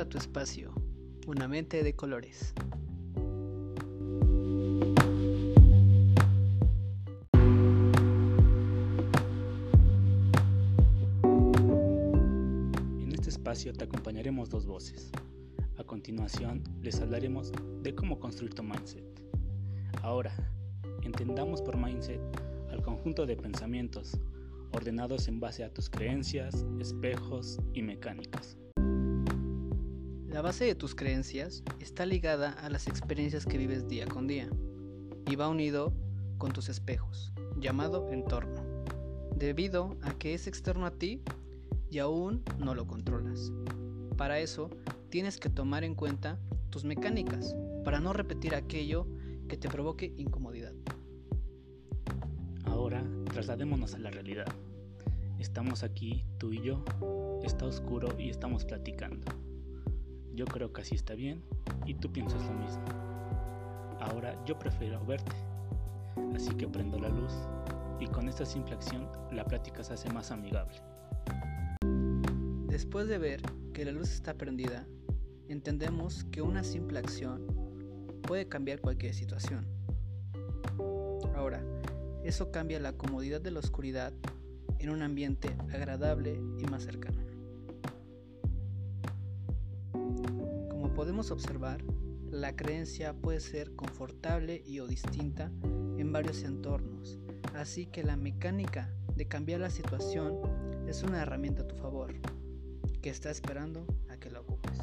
A tu espacio, una mente de colores. En este espacio te acompañaremos dos voces. A continuación les hablaremos de cómo construir tu mindset. Ahora, entendamos por mindset al conjunto de pensamientos ordenados en base a tus creencias, espejos y mecánicas. La base de tus creencias está ligada a las experiencias que vives día con día y va unido con tus espejos, llamado entorno, debido a que es externo a ti y aún no lo controlas. Para eso, tienes que tomar en cuenta tus mecánicas para no repetir aquello que te provoque incomodidad. Ahora trasladémonos a la realidad. Estamos aquí, tú y yo, está oscuro y estamos platicando. Yo creo que así está bien y tú piensas lo mismo. Ahora yo prefiero verte, así que prendo la luz y con esta simple acción la plática se hace más amigable. Después de ver que la luz está prendida, entendemos que una simple acción puede cambiar cualquier situación. Ahora, eso cambia la comodidad de la oscuridad en un ambiente agradable y más cercano. Podemos observar, la creencia puede ser confortable y o distinta en varios entornos, así que la mecánica de cambiar la situación es una herramienta a tu favor, que está esperando a que la ocupes.